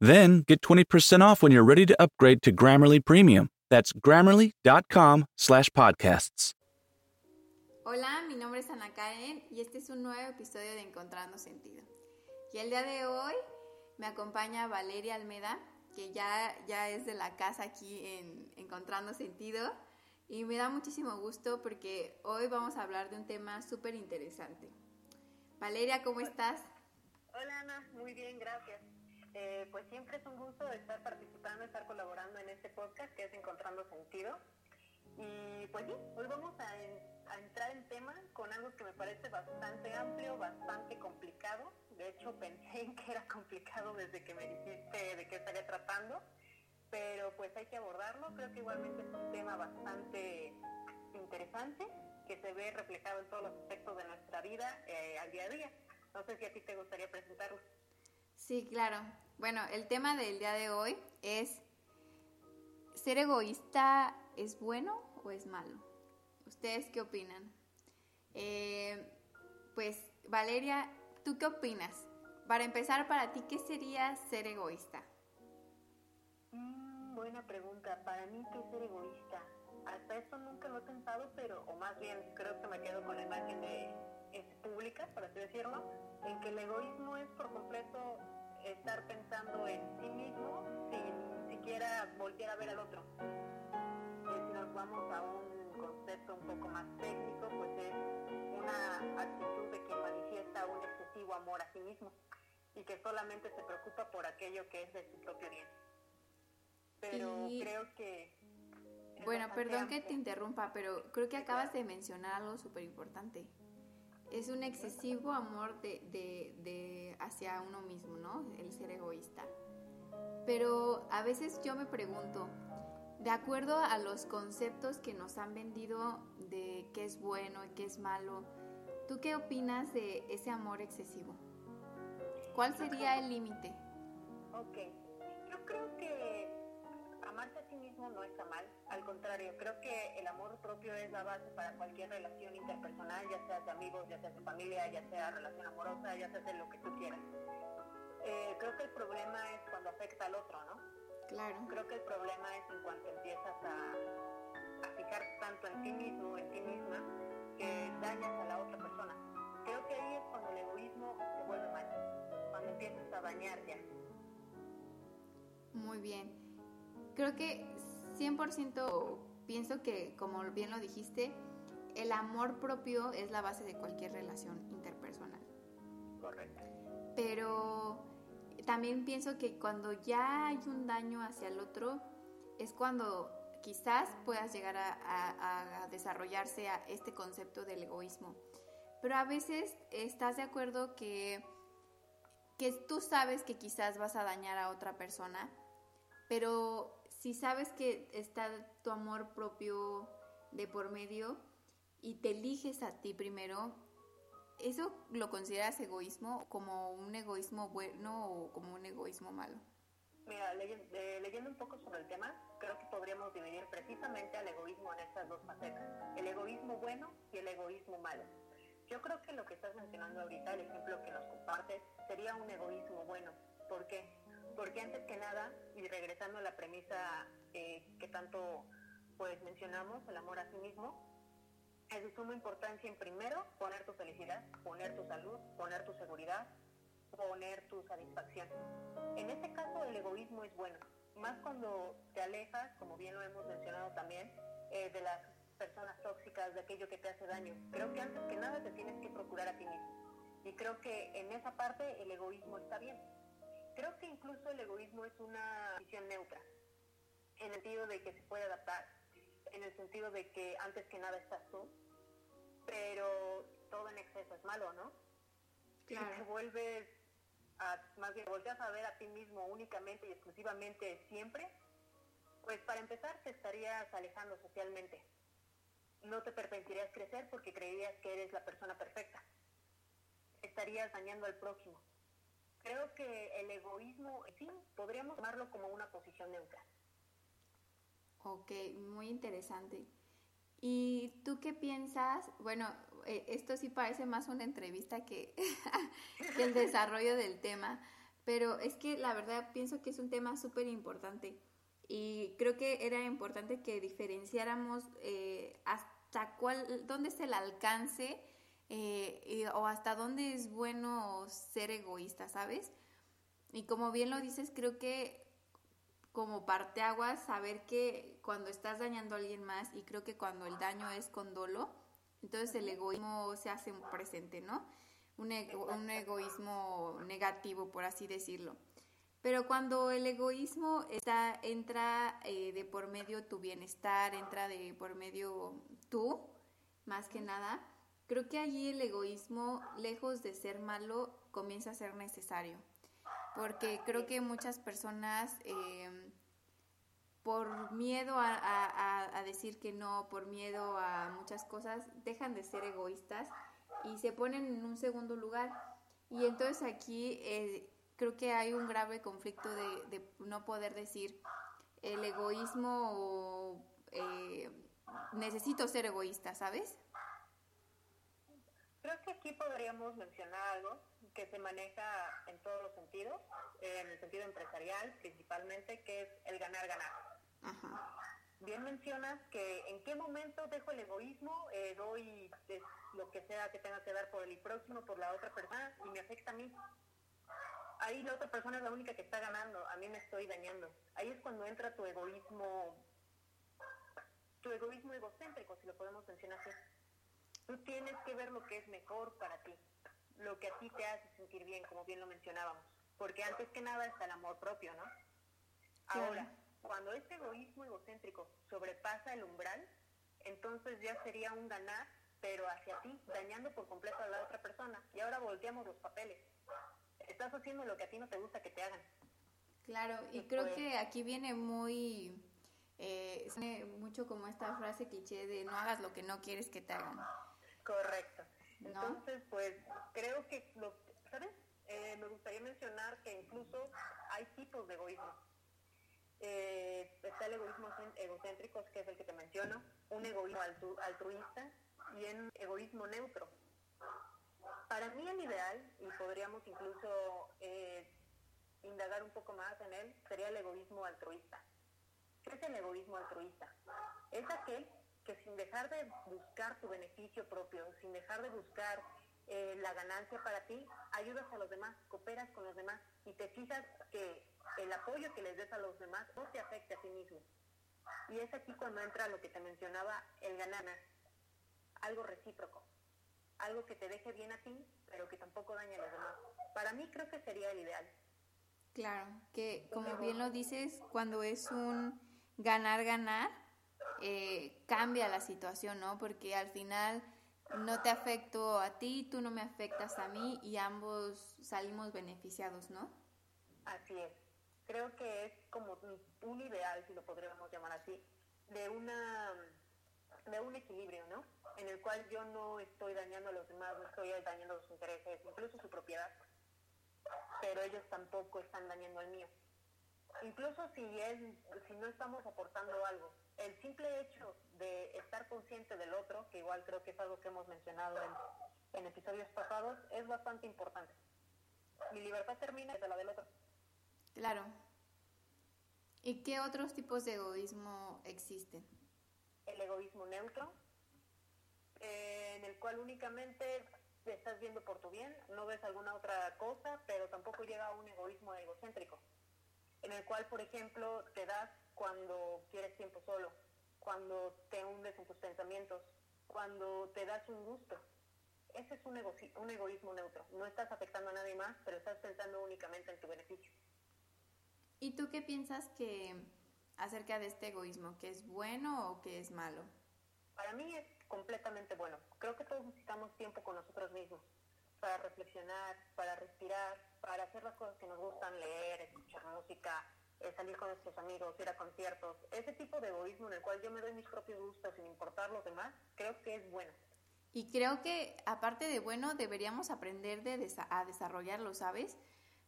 Then get 20% off when you're ready to upgrade to Grammarly Premium. That's grammarly.com slash podcasts. Hola, mi nombre es Ana Karen y este es un nuevo episodio de Encontrando Sentido. Y el día de hoy me acompaña Valeria Almeda, que ya, ya es de la casa aquí en Encontrando Sentido. Y me da muchísimo gusto porque hoy vamos a hablar de un tema súper interesante. Valeria, ¿cómo estás? Hola Ana, muy bien, gracias. Eh, pues siempre es un gusto estar participando, estar colaborando en este podcast que es Encontrando Sentido. Y pues sí, hoy vamos a, entrar en tema con algo que me parece bastante amplio, bastante complicado. De hecho, pensé en que era complicado desde que me dijiste de qué estaría tratando, pero pues hay que abordarlo. Creo que igualmente es un tema bastante interesante que se ve reflejado en todos los aspectos de nuestra vida eh, al día a día. No sé si a ti te gustaría presentarlo. Sí, claro. Bueno, el tema del día de hoy es, ¿ser egoísta es bueno o es malo? ¿Ustedes qué opinan? Eh, pues, Valeria, ¿tú qué opinas? Para empezar, para ti, ¿qué sería ser egoísta? Mm, buena pregunta. Para mí, ¿qué es ser egoísta? Hasta eso nunca lo he pensado, pero, o más bien, creo que me quedo con la imagen de pública, por así decirlo, en que el egoísmo es por completo estar pensando en sí mismo sin siquiera voltear a ver al otro. Eh, si nos vamos a un concepto un poco más técnico, pues es una actitud de quien manifiesta un excesivo amor a sí mismo y que solamente se preocupa por aquello que es de su propio bien. Pero creo que... Bueno, perdón que te interrumpa, pero creo que acabas de mencionar algo súper importante es un excesivo amor de, hacia uno mismo, ¿no? El ser egoísta. Pero a veces yo me pregunto, de acuerdo a los conceptos que nos han vendido de qué es bueno y qué es malo, ¿tú qué opinas de ese amor excesivo? ¿Cuál sería el límite? Ok, yo creo que mismo no está mal, al contrario, creo que el amor propio es la base para cualquier relación interpersonal, ya sea de amigos, ya sea de familia, ya sea relación amorosa, ya sea de lo que tú quieras. Eh, creo que el problema es cuando afecta al otro, ¿no? Claro. Creo que el problema es en cuanto empiezas a, a fijar tanto en ti mismo, en ti misma, que dañas a la otra persona. Creo que ahí es cuando el egoísmo se vuelve mal, cuando empiezas a dañar ya. Muy bien. Creo que 100% pienso que, como bien lo dijiste, el amor propio es la base de cualquier relación interpersonal. Correcto. Pero también pienso que cuando ya hay un daño hacia el otro, es cuando quizás puedas llegar a, desarrollarse a este concepto del egoísmo. Pero a veces estás de acuerdo que, que tú sabes que quizás vas a dañar a otra persona, pero si sabes que está tu amor propio de por medio y te eliges a ti primero, ¿eso lo consideras egoísmo como un egoísmo bueno o como un egoísmo malo? Mira, eh, leyendo un poco sobre el tema, creo que podríamos dividir precisamente al egoísmo en estas dos facetas, el egoísmo bueno y el egoísmo malo. Yo creo que lo que estás mencionando ahorita, el ejemplo que nos compartes, sería un egoísmo bueno. ¿Por qué? Porque antes que nada, y regresando a la premisa eh, que tanto pues mencionamos, el amor a sí mismo, es de suma importancia en primero poner tu felicidad, poner tu salud, poner tu seguridad, poner tu satisfacción. En este caso el egoísmo es bueno, más cuando te alejas, como bien lo hemos mencionado también, eh, de las personas tóxicas, de aquello que te hace daño. Creo que antes que nada te tienes que procurar a ti mismo. Y creo que en esa parte el egoísmo está bien. Creo que incluso el egoísmo es una visión neutra, en el sentido de que se puede adaptar, en el sentido de que antes que nada estás tú, pero todo en exceso es malo, ¿no? Claro. Si te vuelves a, más bien, volteas a ver a ti mismo únicamente y exclusivamente siempre, pues para empezar te estarías alejando socialmente. No te permitirías crecer porque creerías que eres la persona perfecta. Estarías dañando al próximo. Creo que el egoísmo, sí, podríamos tomarlo como una posición neutra. Ok, muy interesante. ¿Y tú qué piensas? Bueno, eh, esto sí parece más una entrevista que, que el desarrollo del tema, pero es que la verdad pienso que es un tema súper importante y creo que era importante que diferenciáramos eh, hasta cuál, dónde es el alcance eh, o hasta dónde es bueno ser egoísta, ¿sabes? Y como bien lo dices, creo que como parteaguas saber que cuando estás dañando a alguien más y creo que cuando el daño es con dolo, entonces el egoísmo se hace presente, ¿no? Un, un egoísmo negativo, por así decirlo. Pero cuando el egoísmo está, entra eh, de por medio tu bienestar, entra de por medio tú, más que nada, creo que allí el egoísmo, lejos de ser malo, comienza a ser necesario. Porque creo que muchas personas, em, por miedo a, decir que no, por miedo a muchas cosas, dejan de ser egoístas y se ponen en un segundo lugar. Y entonces aquí eh, creo que hay un grave conflicto de, no poder decir el egoísmo eh, necesito ser egoísta, ¿sabes? Creo que aquí podríamos mencionar algo que se maneja en todos los sentidos, en el sentido empresarial principalmente, que es el ganar-ganar. Bien mencionas que en qué momento dejo el egoísmo, eh, doy lo que sea que tenga que dar por el próximo, por la otra persona, y me afecta a mí ahí la otra persona es la única que está ganando, a mí me estoy dañando. Ahí es cuando entra tu egoísmo, tu egoísmo egocéntrico, si lo podemos mencionar así. Tú tienes que ver lo que es mejor para ti, lo que a ti te hace sentir bien, como bien lo mencionábamos. Porque antes que nada está el amor propio, ¿no? Ahora, cuando este egoísmo egocéntrico sobrepasa el umbral, entonces ya sería un ganar, pero hacia ti, dañando por completo a la otra persona. Y ahora volteamos los papeles estás haciendo lo que a ti no te gusta que te hagan. Claro, y creo que aquí viene muy, eh, mucho como esta frase cliché de no hagas lo que no quieres que te hagan. Correcto. Entonces, pues creo que, lo, ¿sabes? Eh, me gustaría mencionar que incluso hay tipos de egoísmo. Eh, está el egoísmo egocéntrico, que es el que te menciono, un egoísmo altruista y un egoísmo neutro. Para mí el ideal, y podríamos incluso eh, indagar un poco más en él, sería el egoísmo altruista. ¿Qué es el egoísmo altruista? Es aquel que sin dejar de buscar tu beneficio propio, sin dejar de buscar eh, la ganancia para ti, ayudas a los demás, cooperas con los demás y te fijas que el apoyo que les des a los demás no te afecte a ti mismo. Y es aquí cuando entra lo que te mencionaba, el ganar, algo recíproco algo que te deje bien a ti, pero que tampoco dañe a los demás. Para mí creo que sería el ideal. Claro, que como bien lo dices, cuando es un ganar-ganar, eh, cambia la situación, ¿no? Porque al final no te afecto a ti, tú no me afectas a mí y ambos salimos beneficiados, ¿no? Así es. Creo que es como un ideal, si lo podríamos llamar así, de una de un equilibrio, ¿no? En el cual yo no estoy dañando a los demás, no estoy dañando sus intereses, incluso su propiedad, pero ellos tampoco están dañando al mío. Incluso si, él, si no estamos aportando algo, el simple hecho de estar consciente del otro, que igual creo que es algo que hemos mencionado en, en episodios pasados, es bastante importante. Mi libertad termina desde la del otro. Claro. ¿Y qué otros tipos de egoísmo existen? el egoísmo neutro, eh, en el cual únicamente te estás viendo por tu bien, no ves alguna otra cosa, pero tampoco llega a un egoísmo egocéntrico, en el cual, por ejemplo, te das cuando quieres tiempo solo, cuando te hundes en tus pensamientos, cuando te das un gusto. Ese es un, un egoísmo neutro. No estás afectando a nadie más, pero estás pensando únicamente en tu beneficio. ¿Y tú qué piensas que acerca de este egoísmo, que es bueno o que es malo? Para mí es completamente bueno. Creo que todos necesitamos tiempo con nosotros mismos para reflexionar, para respirar, para hacer las cosas que nos gustan, leer, escuchar música, eh, salir con nuestros amigos, ir a conciertos. Ese tipo de egoísmo en el cual yo me doy mis propios gustos sin importar los demás, creo que es bueno. Y creo que aparte de bueno, deberíamos aprender de a desarrollarlo, ¿sabes?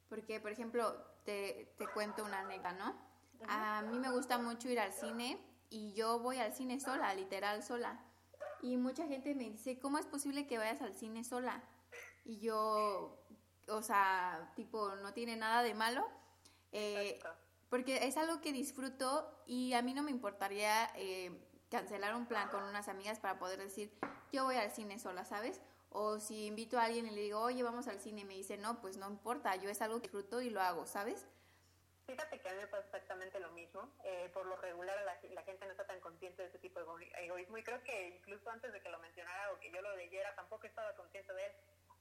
Porque, por ejemplo, te, te cuento una anécdota, ¿no? A mí me gusta mucho ir al cine y yo voy al cine sola, literal sola. Y mucha gente me dice, ¿cómo es posible que vayas al cine sola? Y yo, o sea, tipo, no tiene nada de malo. Eh, porque es algo que disfruto y a mí no me importaría eh, cancelar un plan con unas amigas para poder decir, yo voy al cine sola, ¿sabes? O si invito a alguien y le digo, oye, vamos al cine y me dice, no, pues no importa, yo es algo que disfruto y lo hago, ¿sabes? Fíjate que a mí me pasa exactamente lo mismo. Eh, por lo regular la, la, gente no está tan consciente de ese tipo de egoísmo y creo que incluso antes de que lo mencionara o que yo lo leyera tampoco estaba consciente de él.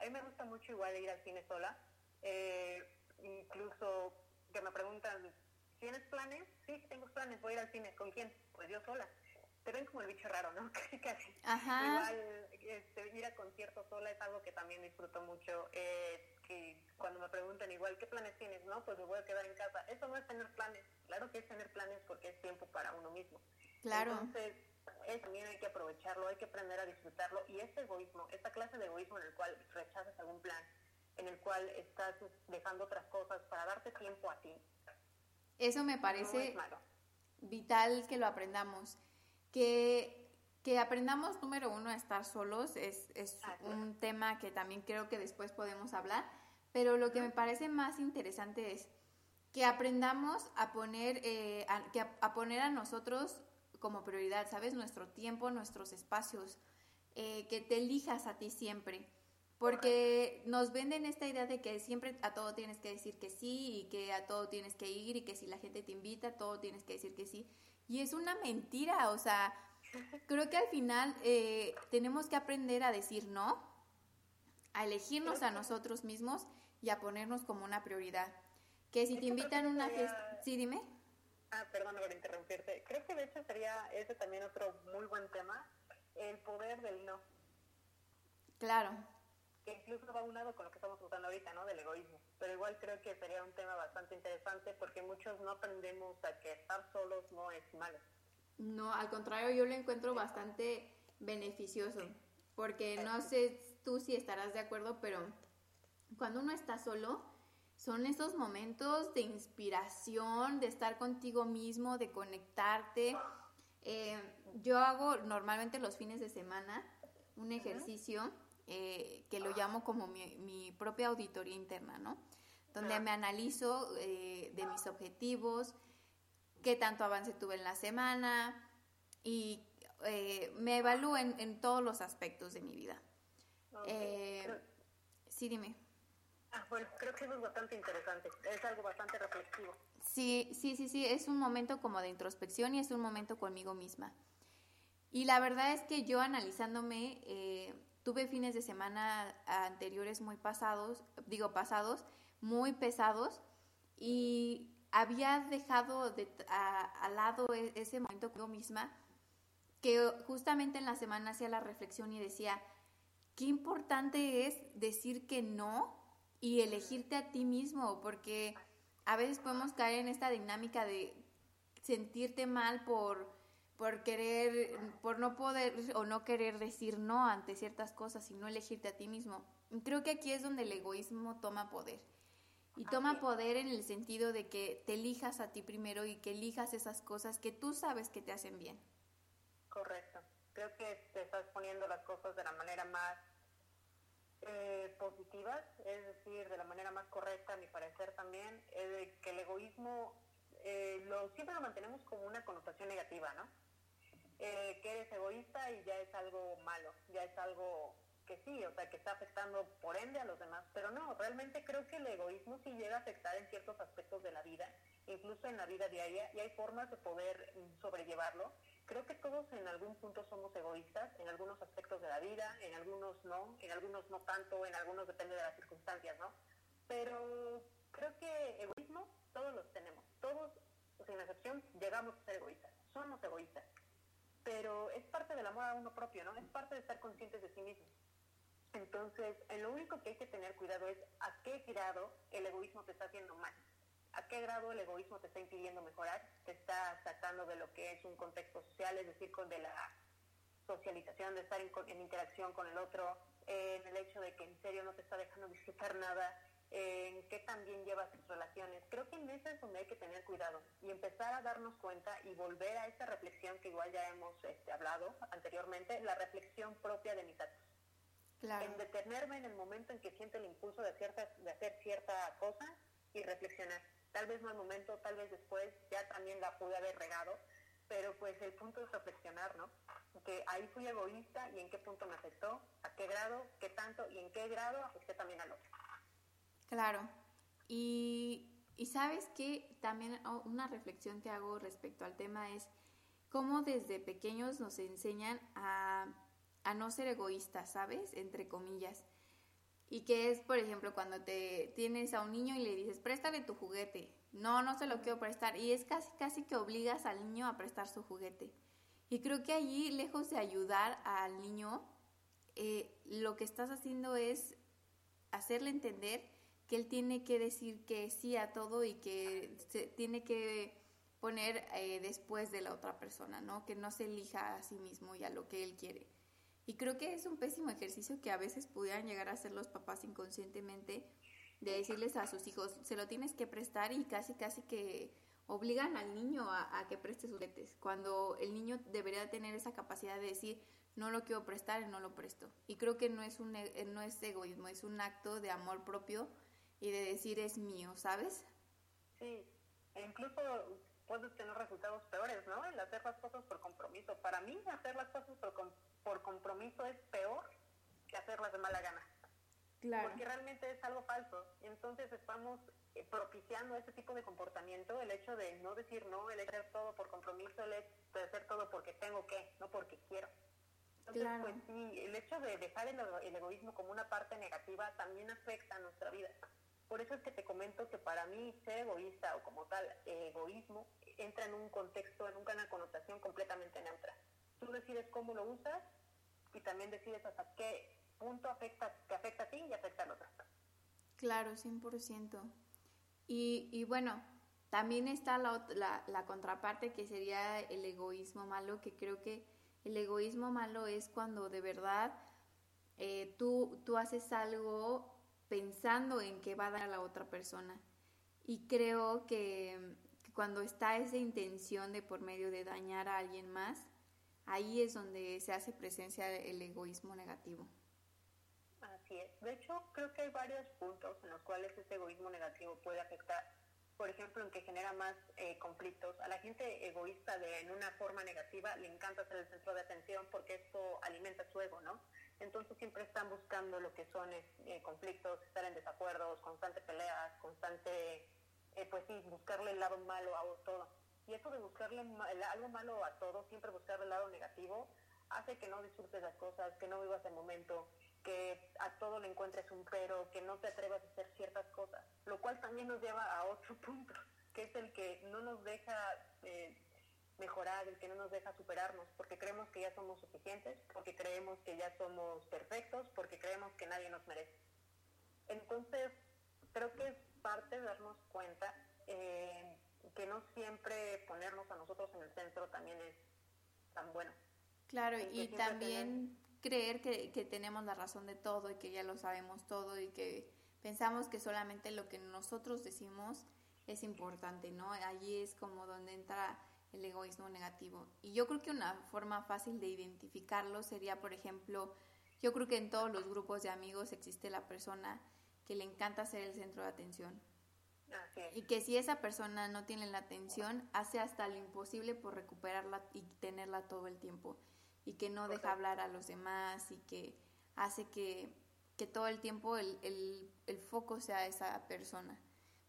A mí me gusta mucho igual ir al cine sola. Eh, incluso que me preguntan, ¿tienes planes? Sí, tengo planes, voy a ir al cine. ¿Con quién? Pues yo sola te ven como el bicho raro, ¿no? Casi. Igual este, ir a conciertos sola es algo que también disfruto mucho. Eh, que cuando me preguntan igual, ¿qué planes tienes? No, pues me voy a quedar en casa. Eso no es tener planes. Claro que es tener planes porque es tiempo para uno mismo. Claro. Entonces, eso también hay que aprovecharlo, hay que aprender a disfrutarlo. Y este egoísmo, esta clase de egoísmo en el cual rechazas algún plan, en el cual estás dejando otras cosas para darte tiempo a ti. Eso me parece vital que lo aprendamos que, que aprendamos, número uno, a estar solos es, es un tema que también creo que después podemos hablar, pero lo que me parece más interesante es que aprendamos a poner, eh, a, que a, poner a nosotros como prioridad, ¿sabes? Nuestro tiempo, nuestros espacios, eh, que te elijas a ti siempre. Porque nos venden esta idea de que siempre a todo tienes que decir que sí y que a todo tienes que ir y que si la gente te invita, todo tienes que decir que sí. Y es una mentira, o sea, creo que al final eh, tenemos que aprender a decir no, a elegirnos a nosotros mismos y a ponernos como una prioridad. Que si te invitan a una fiesta... Sí, dime. Ah, perdón por interrumpirte. Creo que de hecho sería ese también otro muy buen tema, el poder del no. Claro. Que incluso va unado con lo que estamos tratando ahorita, ¿no? Del egoísmo pero igual creo que sería un tema bastante interesante porque muchos no aprendemos a que estar solos no es malo. No, al contrario, yo lo encuentro bastante beneficioso, porque no sé tú si estarás de acuerdo, pero cuando uno está solo, son esos momentos de inspiración, de estar contigo mismo, de conectarte. Eh, yo hago normalmente los fines de semana un ejercicio eh, que lo llamo como mi, mi, propia auditoría interna, ¿no? Donde me analizo eh, de mis objetivos, qué tanto avance tuve en la semana y eh, me evalúo en, todos los aspectos de mi vida. sí, dime. Ah, bueno, creo que eso es bastante interesante, es algo bastante reflexivo. Sí, sí, sí, sí, es un momento como de introspección y es un momento conmigo misma. Y la verdad es que yo analizándome, Tuve fines de semana anteriores muy pasados, digo pasados, muy pesados y había dejado de, al lado e, ese momento conmigo misma que justamente en la semana hacía la reflexión y decía, qué importante es decir que no y elegirte a ti mismo, porque a veces podemos caer en esta dinámica de sentirte mal por por querer, por no poder o no querer decir no ante ciertas cosas y no elegirte a ti mismo. Creo que aquí es donde el egoísmo toma poder. Y toma poder en el sentido de que te elijas a ti primero y que elijas esas cosas que tú sabes que te hacen bien. Correcto. Creo que te estás poniendo las cosas de la manera más eh, positiva, es decir, de la manera más correcta, a mi parecer también, es que el egoísmo eh, lo, siempre lo mantenemos como una connotación negativa, ¿no? Eh, que eres egoísta y ya es algo malo, ya es algo que sí, o sea, que está afectando por ende a los demás, pero no, realmente creo que el egoísmo sí llega a afectar en ciertos aspectos de la vida, incluso en la vida diaria, y hay formas de poder mm, sobrellevarlo. Creo que todos en algún punto somos egoístas, en algunos aspectos de la vida, en algunos no, en algunos no tanto, en algunos depende de las circunstancias, ¿no? Pero creo que egoísmo todos los tenemos, todos, sin excepción, llegamos a ser egoístas, somos egoístas. Pero es parte del amor a uno propio, ¿no? Es parte de estar conscientes de sí mismos. Entonces, en lo único que hay que tener cuidado es a qué grado el egoísmo te está haciendo mal. ¿A qué grado el egoísmo te está impidiendo mejorar? Te está sacando de lo que es un contexto social, es decir, con de la socialización, de estar en, interacción con el otro, en el hecho de que en serio no te está dejando disfrutar nada, en qué también llevas tus relaciones. Creo que en eso es donde hay que tener cuidado y empezar a darnos cuenta y volver a esa reflexión que igual ya hemos este, hablado anteriormente, la reflexión propia de mis actos. En detenerme en el momento en que siento el impulso de, cierta, de hacer cierta cosa y reflexionar tal vez no al momento, tal vez después, ya también la pude haber regado, pero pues el punto es reflexionar, ¿no? Que ahí fui egoísta y en qué punto me afectó, a qué grado, qué tanto y en qué grado afecté también al otro. Claro. Y, y sabes que también oh, una reflexión que hago respecto al tema es cómo desde pequeños nos enseñan a, a no ser egoístas, ¿sabes? Entre comillas. Y que es, por ejemplo, cuando te tienes a un niño y le dices, préstame tu juguete. No, no se lo quiero prestar. Y es casi, casi que obligas al niño a prestar su juguete. Y creo que allí, lejos de ayudar al niño, eh, lo que estás haciendo es hacerle entender que él tiene que decir que sí a todo y que se tiene que poner eh, después de la otra persona, ¿no? Que no se elija a sí mismo y a lo que él quiere. Y creo que es un pésimo ejercicio que a veces pudieran llegar a hacer los papás inconscientemente de decirles a sus hijos, se lo tienes que prestar y casi, casi que obligan al niño a, que preste sus juguetes, cuando el niño debería tener esa capacidad de decir, no lo quiero prestar y no lo presto. Y creo que no es, un, e, no es egoísmo, es un acto de amor propio y de decir es mío, ¿sabes? Sí, e incluso puedes tener resultados peores, ¿no? El hacer las cosas por compromiso. Para mí, hacer las cosas por, por compromiso es peor que hacerlas de mala gana. Claro. Porque realmente es algo falso. Y entonces estamos eh, propiciando ese tipo de comportamiento, el hecho de no decir no, el hecho de hacer todo por compromiso, el hecho de hacer todo porque tengo que, no porque quiero. Entonces, pues sí, el hecho de dejar el, el egoísmo como una parte negativa también afecta a nuestra vida. Por eso es que te comento que para mí ser egoísta o como tal egoísmo entra en un contexto, en una connotación completamente neutra. Tú decides cómo lo usas y también decides hasta qué punto afecta, te afecta a ti y afecta al otro. Claro, 100%. Y, y bueno, también está la, la, la, contraparte que sería el egoísmo malo, que creo que el egoísmo malo es cuando de verdad eh, tú, tú haces algo pensando en qué va a dar a la otra persona. Y creo que, cuando está esa intención de por medio de dañar a alguien más, ahí es donde se hace presencia el egoísmo negativo. Así es. De hecho, creo que hay varios puntos en los cuales ese egoísmo negativo puede afectar. Por ejemplo, en que genera más eh, conflictos. A la gente egoísta de en una forma negativa le encanta ser el centro de atención porque esto alimenta su ego, ¿no? entonces siempre están buscando lo que son eh, conflictos, estar en desacuerdos, constantes peleas, constante, eh, pues sí, buscarle el lado malo a todo. Y eso de buscarle algo malo a todo, siempre buscarle el lado negativo, hace que no disfrutes las cosas, que no vivas el momento, que a todo le encuentres un pero, que no te atrevas a hacer ciertas cosas, lo cual también nos lleva a otro punto, que es el que no nos deja... Eh, mejorar, el que no nos deja superarnos, porque creemos que ya somos suficientes, porque creemos que ya somos perfectos, porque creemos que nadie nos merece. Entonces, creo que es parte darnos cuenta eh, que no siempre ponernos a nosotros en el centro también es tan bueno. Claro, y también creer que, que tenemos la razón de todo y que ya lo sabemos todo y que pensamos que solamente lo que nosotros decimos es importante, ¿no? Allí es como donde entra el egoísmo negativo. Y yo creo que una forma fácil de identificarlo sería, por ejemplo, yo creo que en todos los grupos de amigos existe la persona que le encanta ser el centro de atención. Y que si esa persona no tiene la atención, hace hasta lo imposible por recuperarla y tenerla todo el tiempo. Y que no deja hablar a los demás y que hace que, que todo el tiempo el, el, el foco sea esa persona.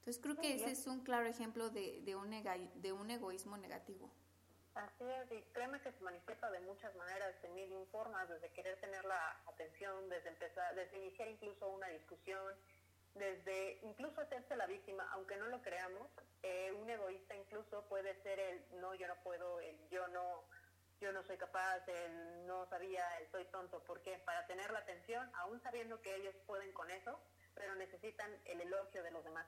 Entonces creo que ese es un claro ejemplo de, de, un, de un egoísmo negativo. Así es, y créeme que se manifiesta de muchas maneras, de mil formas, desde querer tener la atención, desde empezar, desde iniciar incluso una discusión, desde incluso hacerse la víctima, aunque no lo creamos, eh, un egoísta incluso puede ser el no, yo no puedo, el yo no, yo no soy capaz, el no sabía, el soy tonto, porque para tener la atención, aún sabiendo que ellos pueden con eso, pero necesitan el elogio de los demás.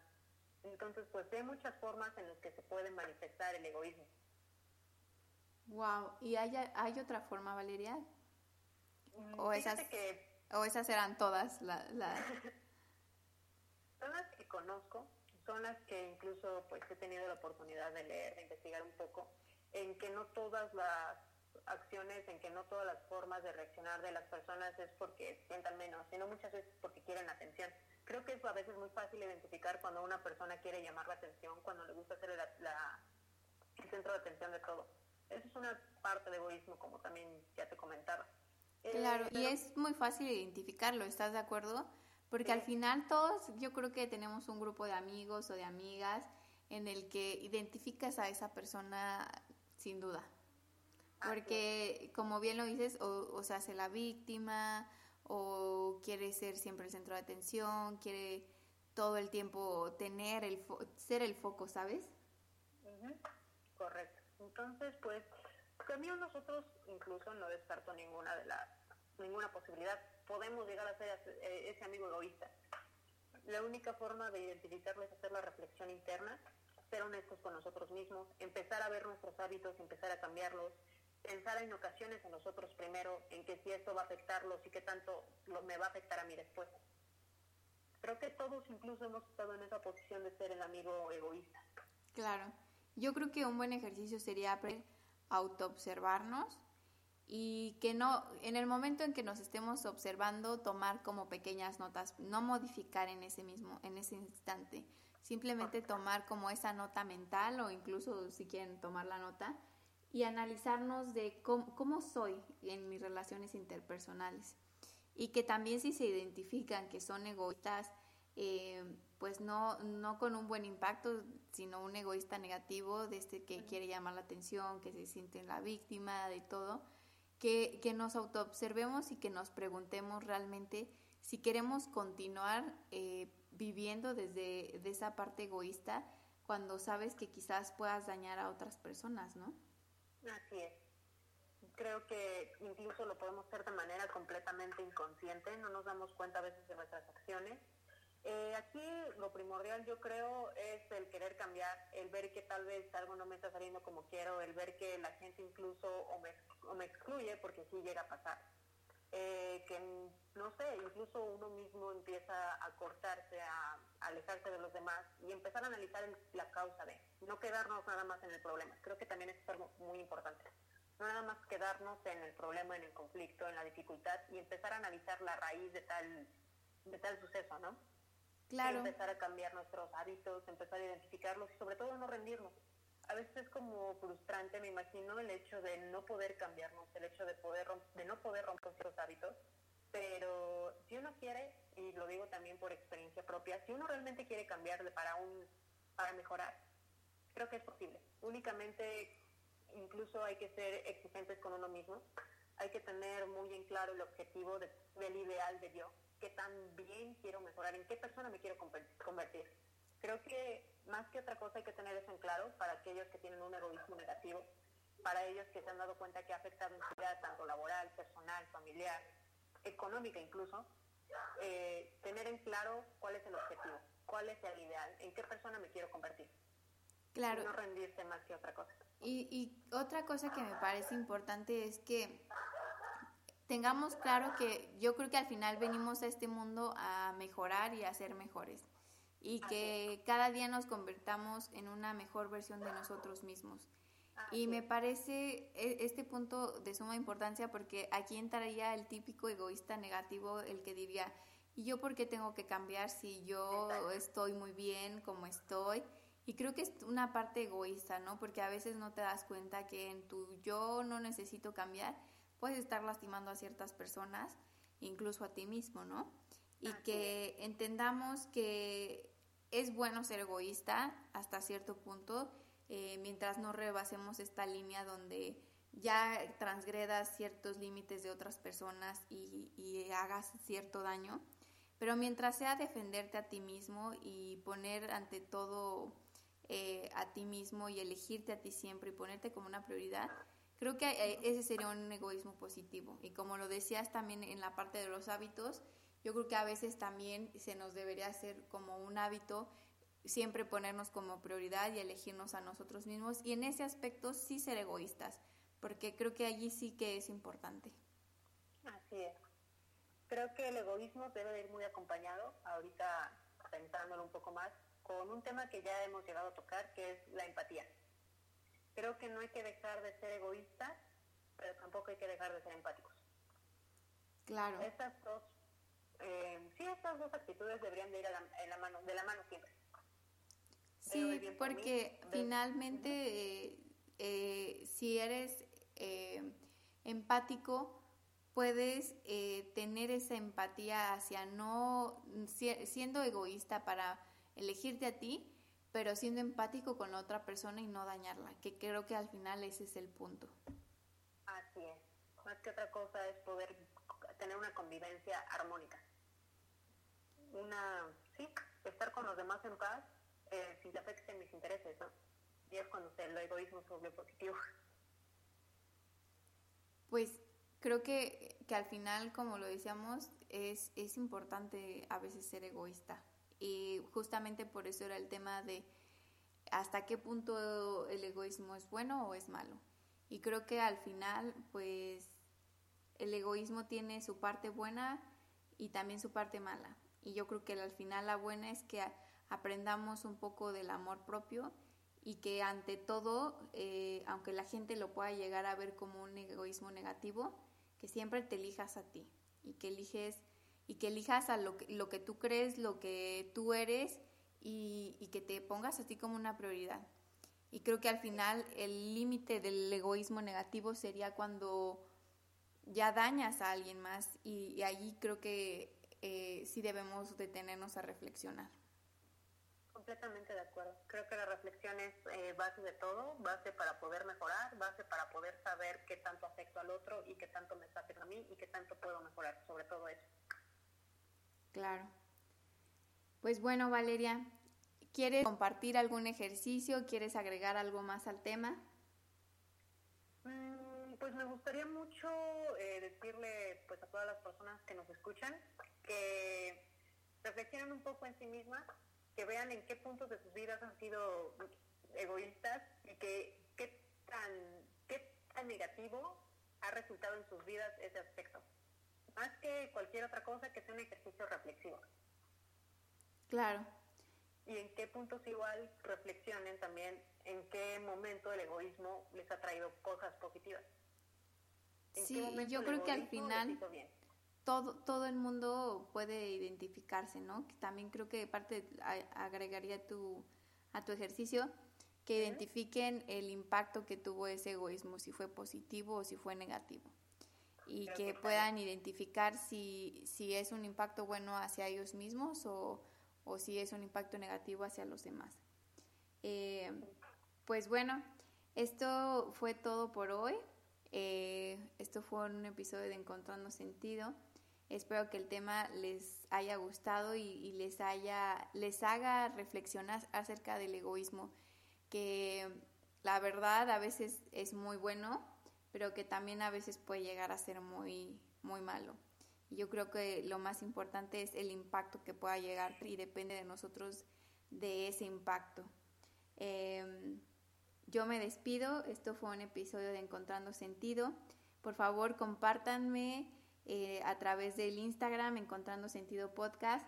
Entonces, pues hay muchas formas en las que se puede manifestar el egoísmo. Wow, ¿y hay, hay otra forma, Valeria? Mm, o esas, que... o esas eran todas la, son las que conozco, son las que incluso pues he tenido la oportunidad de leer, de investigar un poco, en que no todas las acciones, en que no todas las formas de reaccionar de las personas es porque sientan menos, sino muchas veces porque quieren atención. Creo que eso a veces es muy fácil identificar cuando una persona quiere llamar la atención, cuando le gusta ser el centro de atención de todo. Esa es una parte de egoísmo, como también ya te comentaba. Claro, y eh, es muy fácil identificarlo, ¿estás de acuerdo? Porque al final todos, yo creo que tenemos un grupo de amigos o de amigas en el que identificas a esa persona sin duda. Porque como bien lo dices, o, se hace la víctima, o quiere ser siempre el centro de atención, quiere todo el tiempo tener el ser el foco, ¿sabes? Correcto. Entonces, pues, también nosotros incluso no descarto ninguna de las, ninguna posibilidad. Podemos llegar a ser eh, ese amigo egoísta. La única forma de identificarlo es hacer la reflexión interna, ser honestos con nosotros mismos, empezar a ver nuestros hábitos, empezar a cambiarlos, pensar en ocasiones en nosotros primero, en que si esto va a afectarlos y qué tanto lo, me va a afectar a mí después. Creo que todos incluso hemos estado en esa posición de ser el amigo egoísta. Claro. Yo creo que un buen ejercicio sería autoobservarnos y que no, en el momento en que nos estemos observando, tomar como pequeñas notas, no modificar en ese mismo, en ese instante, simplemente tomar como esa nota mental o incluso si quieren tomar la nota y analizarnos de cómo, cómo soy en mis relaciones interpersonales y que también si se identifican que son egoístas, eh, pues no, no con un buen impacto, sino un egoísta negativo, de este que quiere llamar la atención, que se siente la víctima de todo, que, que nos autoobservemos y que nos preguntemos realmente si queremos continuar eh, viviendo desde de esa parte egoísta cuando sabes que quizás puedas dañar a otras personas, ¿no? Así es. Creo que incluso lo podemos hacer de manera completamente inconsciente, no nos damos cuenta a veces de nuestras acciones eh, aquí lo primordial yo creo es el querer cambiar, el ver que tal vez algo no me está saliendo como quiero, el ver que la gente incluso o me, o me excluye porque sí llega a pasar. Eh, que no sé, incluso uno mismo empieza a cortarse, a, alejarse de los demás y empezar a analizar la causa de, no quedarnos nada más en el problema. Creo que también es algo muy importante. No nada más quedarnos en el problema, en el conflicto, en la dificultad y empezar a analizar la raíz de tal, de tal suceso, ¿no? Empezar a cambiar nuestros hábitos, empezar a identificarlos y sobre todo no rendirnos. A veces es como frustrante, me imagino, el hecho de no poder cambiarnos, el hecho de, poder de no poder romper nuestros hábitos, pero si uno quiere, y lo digo también por experiencia propia, si uno realmente quiere cambiarle para, un, para mejorar, creo que es posible. Únicamente, incluso hay que ser exigentes con uno mismo, hay que tener muy en claro el objetivo del ideal de Dios qué tan bien quiero mejorar, en qué persona me quiero convertir. Creo que más que otra cosa hay que tener eso en claro para aquellos que tienen un egoísmo negativo, para ellos que se han dado cuenta que ha afectado en su vida tanto laboral, personal, familiar, económica incluso, eh, tener en claro cuál es el objetivo, cuál es el ideal, en qué persona me quiero convertir. Claro. Y no rendirse más que otra cosa. Y, y otra cosa que me parece importante es que tengamos claro que yo creo que al final venimos a este mundo a mejorar y a ser mejores y que cada día nos convertamos en una mejor versión de nosotros mismos. Y me parece e, este punto de suma importancia porque aquí entraría el típico egoísta negativo, el que diría, ¿y yo por qué tengo que cambiar si yo estoy muy bien como estoy? Y creo que es una parte egoísta, ¿no? Porque a veces no te das cuenta que en tu yo no necesito cambiar puedes estar lastimando a ciertas personas, incluso a ti mismo, ¿no? Y que entendamos que es bueno ser egoísta hasta cierto punto, eh, mientras no rebasemos esta línea donde ya transgredas ciertos límites de otras personas y, y hagas cierto daño. Pero mientras sea defenderte a ti mismo y poner ante todo eh, a ti mismo y elegirte a ti siempre y ponerte como una prioridad, creo que eh, ese sería un egoísmo positivo. Y como lo decías también en la parte de los hábitos, yo creo que a veces también se nos debería hacer como un hábito siempre ponernos como prioridad y elegirnos a nosotros mismos y en ese aspecto sí ser egoístas, porque creo que allí sí que es importante. Así es. Creo que el egoísmo debe de ir muy acompañado, ahorita pensándolo un poco más, con un tema que ya hemos llegado a tocar, que es la empatía. Creo que no hay que dejar de ser egoístas, pero tampoco hay que dejar de ser empáticos. Claro. Estas dos, eh, sí, estas dos actitudes deberían de ir en la mano, de la mano siempre. Sí, porque finalmente eh, eh, si eres empático, puedes tener esa empatía hacia no siendo egoísta para elegirte a ti, pero siendo empático con la otra persona y no dañarla, que creo que al final ese es el punto. Así es. Más que otra cosa es poder tener una convivencia armónica. Una, sí, estar con los demás en paz eh, sin que afecten mis intereses, ¿no? Y es cuando el egoísmo se vuelve positivo. Pues creo que, que al final, como lo decíamos, es, es importante a veces ser egoísta y justamente por eso era el tema de hasta qué punto el egoísmo es bueno o es malo. Y creo que al final, pues, el egoísmo tiene su parte buena y también su parte mala. Y yo creo que al final la buena es que aprendamos un poco del amor propio y que ante todo, eh, aunque la gente lo pueda llegar a ver como un egoísmo negativo, que siempre te elijas a ti y que eliges y que elijas a lo que, lo que tú crees, lo que tú eres y, y que te pongas a ti como una prioridad. Y creo que al final el límite del egoísmo negativo sería cuando ya dañas a alguien más y, allí creo que eh, sí debemos detenernos a reflexionar. Completamente de acuerdo. Creo que la reflexión es eh, base de todo, base para poder mejorar, base para poder saber qué tanto afecto al otro y qué tanto me está afectando a mí y qué tanto puedo mejorar, sobre todo eso. Claro. Pues bueno, Valeria, ¿quieres compartir algún ejercicio? ¿Quieres agregar algo más al tema? Mm, pues me gustaría mucho eh, decirle pues a todas las personas que nos escuchan que reflexionen un poco en sí mismas, que vean en qué puntos de sus vidas han sido egoístas y que qué tan, qué tan negativo ha resultado en sus vidas ese aspecto más que cualquier otra cosa que sea un ejercicio reflexivo. Claro. Y en qué puntos igual reflexionen también en qué momento el egoísmo les ha traído cosas positivas. sí, yo creo que al final todo, todo el mundo puede identificarse, ¿no? También creo que parte agregaría tu, a tu ejercicio que identifiquen el impacto que tuvo ese egoísmo, si fue positivo o si fue negativo y que puedan identificar si, si es un impacto bueno hacia ellos mismos o, o si es un impacto negativo hacia los demás. Eh, pues bueno, esto fue todo por hoy. Eh, esto fue un episodio de Encontrando Sentido. Espero que el tema les haya gustado y, y, les, haya, les haga reflexionar acerca del egoísmo, que la verdad a veces es muy bueno, pero que también a veces puede llegar a ser muy, muy malo. Yo creo que lo más importante es el impacto que pueda llegar y depende de nosotros de ese impacto. Em, yo me despido, esto fue un episodio de Encontrando Sentido. Por favor, compártanme eh, a través del Instagram Encontrando Sentido Podcast.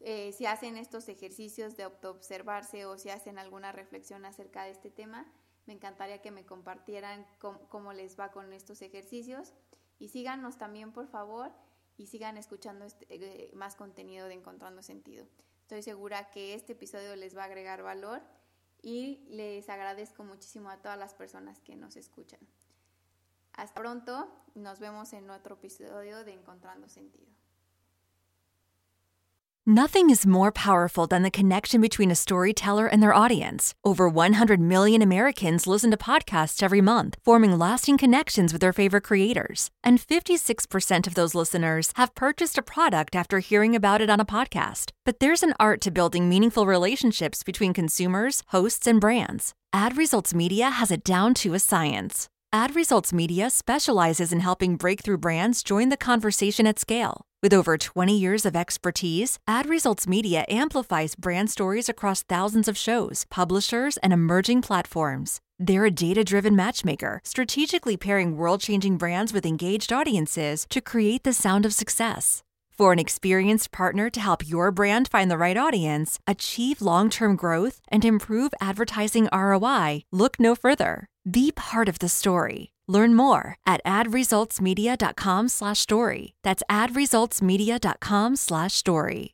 Eh, si hacen estos ejercicios de observarse o si hacen alguna reflexión acerca de este tema me encantaría que me compartieran cómo, les va con estos ejercicios y síganos también por favor y sigan escuchando este, eh, más contenido de Encontrando Sentido. Estoy segura que este episodio les va a agregar valor y les agradezco muchísimo a todas las personas que nos escuchan. Hasta pronto, nos vemos en otro episodio de Encontrando Sentido. Nothing is more powerful than the connection between a storyteller and their audience. Over 100 million Americans listen to podcasts every month, forming lasting connections with their favorite creators. And 56% of those listeners have purchased a product after hearing about it on a podcast. But there's an art to building meaningful relationships between consumers, hosts, and brands. Ad Results Media has it down to a science. Ad Results Media specializes in helping breakthrough brands join the conversation at scale. With over 20 years of expertise, Ad Results Media amplifies brand stories across thousands of shows, publishers, and emerging platforms. They're a data driven matchmaker, strategically pairing world changing brands with engaged audiences to create the sound of success. For an experienced partner to help your brand find the right audience, achieve long term growth, and improve advertising ROI, look no further. Be part of the story. Learn more at adresultsmedia.com slash story. That's adresultsmedia.com slash story.